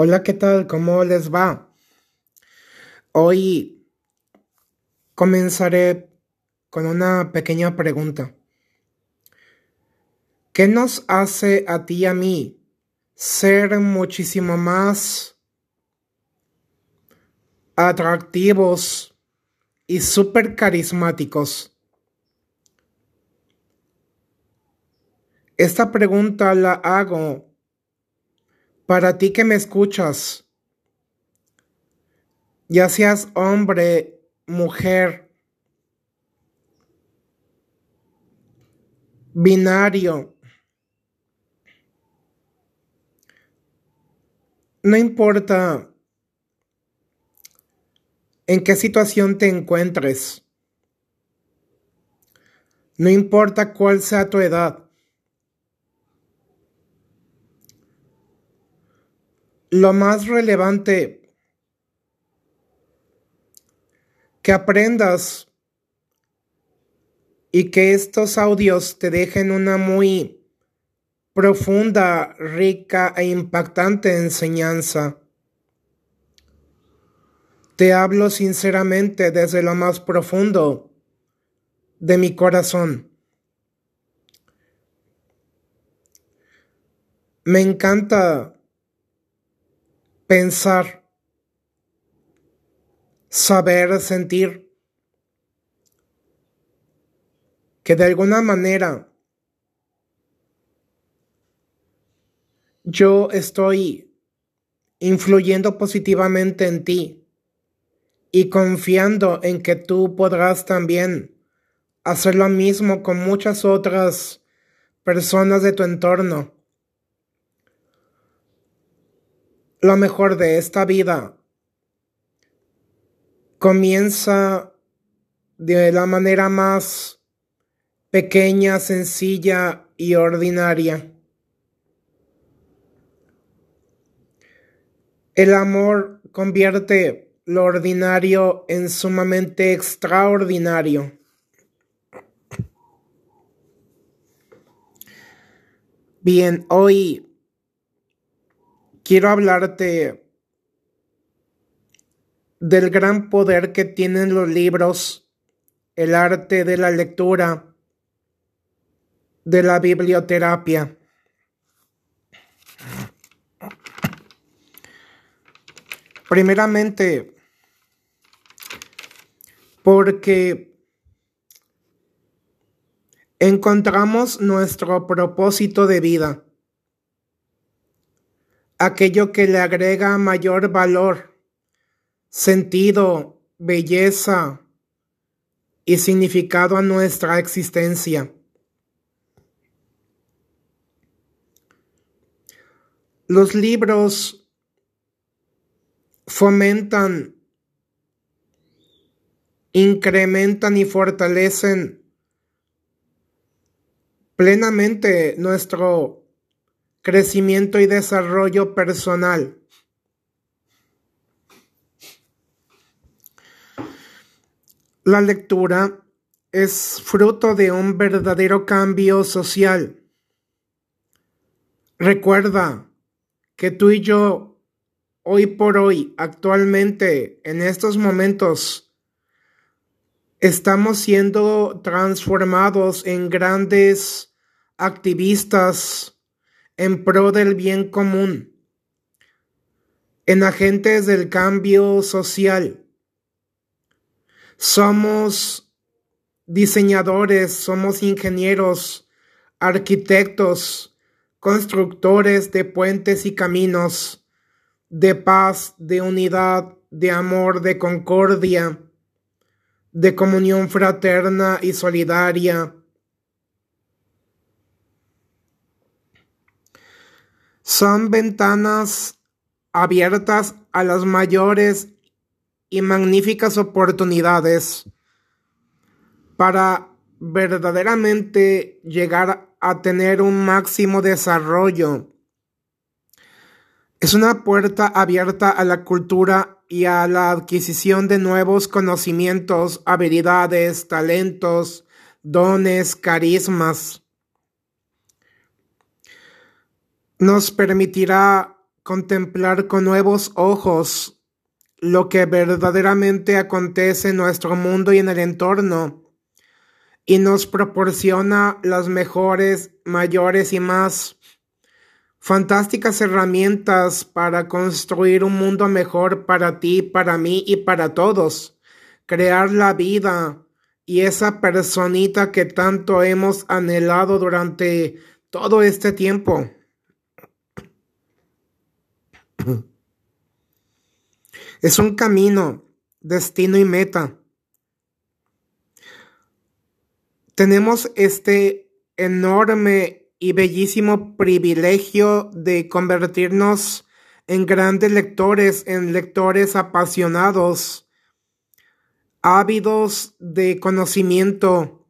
Hola, ¿qué tal? ¿Cómo les va? Hoy comenzaré con una pequeña pregunta. ¿Qué nos hace a ti y a mí ser muchísimo más atractivos y súper carismáticos? Esta pregunta la hago para ti que me escuchas, ya seas hombre, mujer, binario, no importa en qué situación te encuentres, no importa cuál sea tu edad, lo más relevante que aprendas y que estos audios te dejen una muy profunda, rica e impactante enseñanza. Te hablo sinceramente desde lo más profundo de mi corazón. Me encanta pensar, saber, sentir, que de alguna manera yo estoy influyendo positivamente en ti y confiando en que tú podrás también hacer lo mismo con muchas otras personas de tu entorno. Lo mejor de esta vida comienza de la manera más pequeña, sencilla y ordinaria. El amor convierte lo ordinario en sumamente extraordinario. Bien, hoy quiero hablarte del gran poder que tienen los libros, el arte de la lectura, de la biblioterapia. Primeramente, porque encontramos nuestro propósito de vida aquello que le agrega mayor valor, sentido, belleza y significado a nuestra existencia. Los libros fomentan, incrementan y fortalecen plenamente nuestro crecimiento y desarrollo personal. La lectura es fruto de un verdadero cambio social. Recuerda que tú y yo, hoy por hoy, actualmente, en estos momentos, estamos siendo transformados en grandes activistas en pro del bien común, en agentes del cambio social. Somos diseñadores, somos ingenieros, arquitectos, constructores de puentes y caminos, de paz, de unidad, de amor, de concordia, de comunión fraterna y solidaria, Son ventanas abiertas a las mayores y magníficas oportunidades para verdaderamente llegar a tener un máximo desarrollo. Es una puerta abierta a la cultura y a la adquisición de nuevos conocimientos, habilidades, talentos, dones, carismas nos permitirá contemplar con nuevos ojos lo que verdaderamente acontece en nuestro mundo y en el entorno, y nos proporciona las mejores, mayores y más fantásticas herramientas para construir un mundo mejor para ti, para mí y para todos, crear la vida y esa personita que tanto hemos anhelado durante todo este tiempo. Es un camino, destino y meta. Tenemos este enorme y bellísimo privilegio de convertirnos en grandes lectores, en lectores apasionados, ávidos de conocimiento,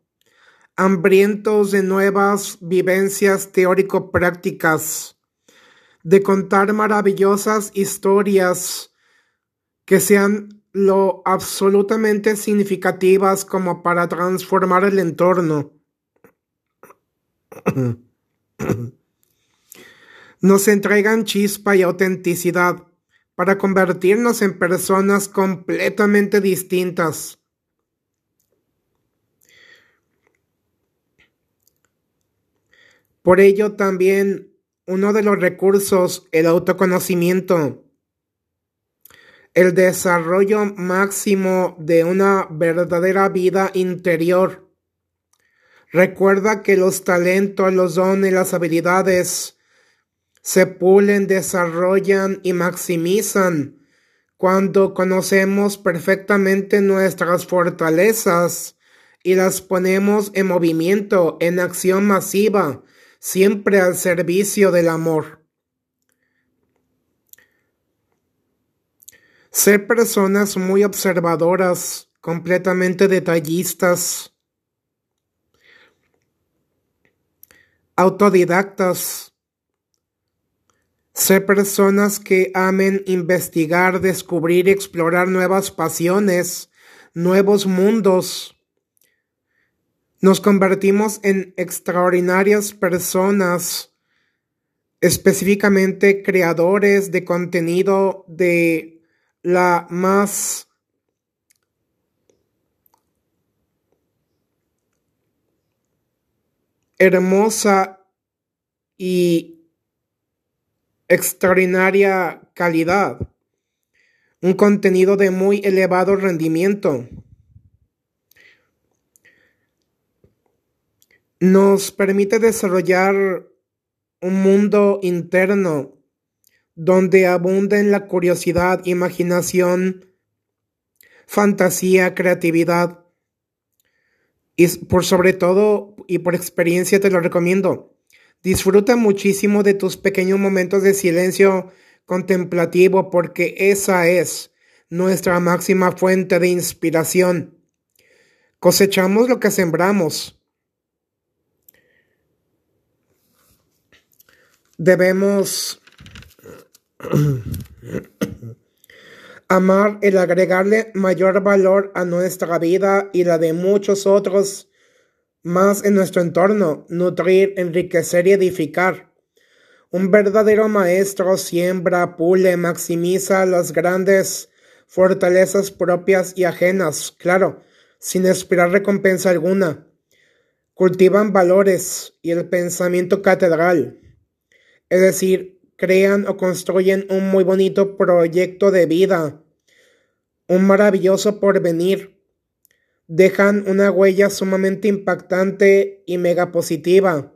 hambrientos de nuevas vivencias teórico-prácticas, de contar maravillosas historias que sean lo absolutamente significativas como para transformar el entorno. Nos entregan chispa y autenticidad para convertirnos en personas completamente distintas. Por ello también uno de los recursos, el autoconocimiento, el desarrollo máximo de una verdadera vida interior. Recuerda que los talentos, los dones, las habilidades se pulen, desarrollan y maximizan cuando conocemos perfectamente nuestras fortalezas y las ponemos en movimiento, en acción masiva, siempre al servicio del amor. Ser personas muy observadoras, completamente detallistas, autodidactas, ser personas que amen investigar, descubrir explorar nuevas pasiones, nuevos mundos. Nos convertimos en extraordinarias personas, específicamente creadores de contenido de la más hermosa y extraordinaria calidad, un contenido de muy elevado rendimiento. Nos permite desarrollar un mundo interno donde abunden la curiosidad, imaginación, fantasía, creatividad. Y por sobre todo y por experiencia te lo recomiendo. Disfruta muchísimo de tus pequeños momentos de silencio contemplativo porque esa es nuestra máxima fuente de inspiración. Cosechamos lo que sembramos. Debemos Amar el agregarle mayor valor a nuestra vida y la de muchos otros más en nuestro entorno, nutrir, enriquecer y edificar. Un verdadero maestro siembra, pule, maximiza las grandes fortalezas propias y ajenas, claro, sin esperar recompensa alguna. Cultivan valores y el pensamiento catedral, es decir, crean o construyen un muy bonito proyecto de vida, un maravilloso porvenir. Dejan una huella sumamente impactante y mega positiva,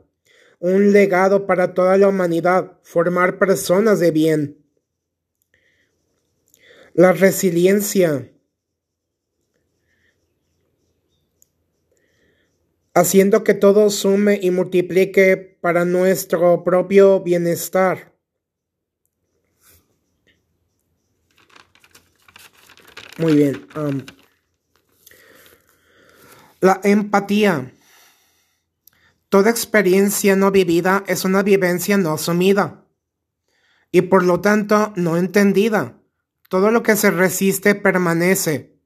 un legado para toda la humanidad, formar personas de bien. La resiliencia. haciendo que todo sume y multiplique para nuestro propio bienestar. Muy bien. la empatía. Toda experiencia no vivida es una vivencia no asumida y por lo tanto no entendida. Todo lo que se resiste permanece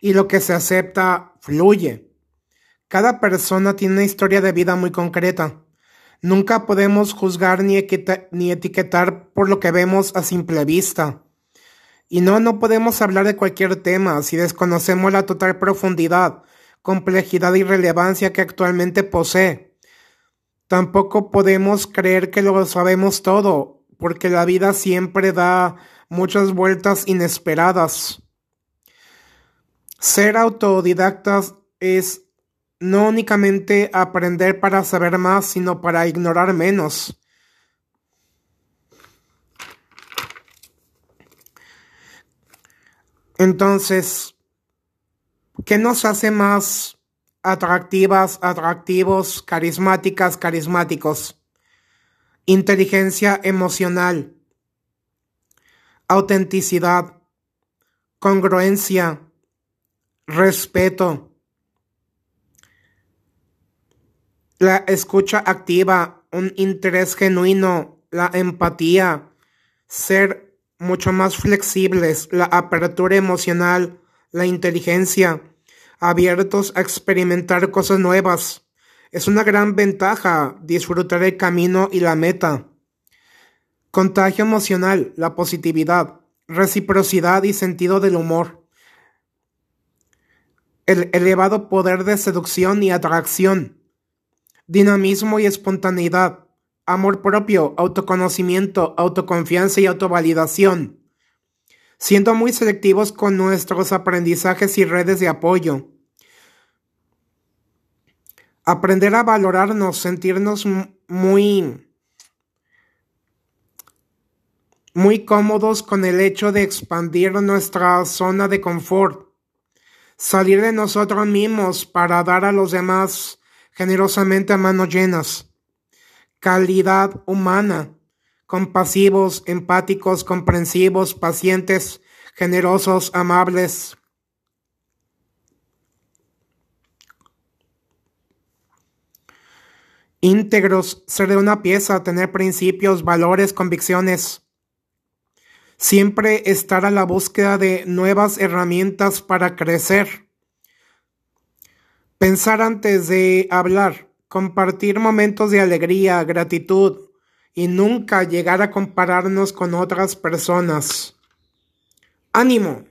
y lo que se acepta fluye. Cada persona tiene una historia de vida muy concreta. Nunca podemos juzgar ni, ni etiquetar por lo que vemos a simple vista. Y no, no podemos hablar de cualquier tema si desconocemos la total profundidad, complejidad y relevancia que actualmente posee. Tampoco podemos creer que lo sabemos todo, porque la vida siempre da muchas vueltas inesperadas. Ser autodidactas es no únicamente aprender para saber más, sino para ignorar menos. Entonces, ¿qué nos hace más atractivas, atractivos, carismáticas, carismáticos? Inteligencia emocional, autenticidad, congruencia, respeto, la escucha activa, un interés genuino, la empatía, ser mucho más flexibles, la apertura emocional, la inteligencia, abiertos a experimentar cosas nuevas. Es una gran ventaja disfrutar el camino y la meta. Contagio emocional, la positividad, reciprocidad y sentido del humor. El elevado poder de seducción y atracción dinamismo y espontaneidad, amor propio, autoconocimiento, autoconfianza y autovalidación, siendo muy selectivos con nuestros aprendizajes y redes de apoyo. Aprender a valorarnos, sentirnos muy muy cómodos con el hecho de expandir nuestra zona de confort, salir de nosotros mismos para dar a los demás generosamente a manos llenas. Calidad humana, compasivos, empáticos, comprensivos, pacientes, generosos, amables. Íntegros, ser de una pieza, tener principios, valores, convicciones. Siempre estar a la búsqueda de nuevas herramientas para crecer Pensar antes de hablar, compartir momentos de alegría, gratitud y nunca llegar a compararnos con otras personas. ¡Ánimo!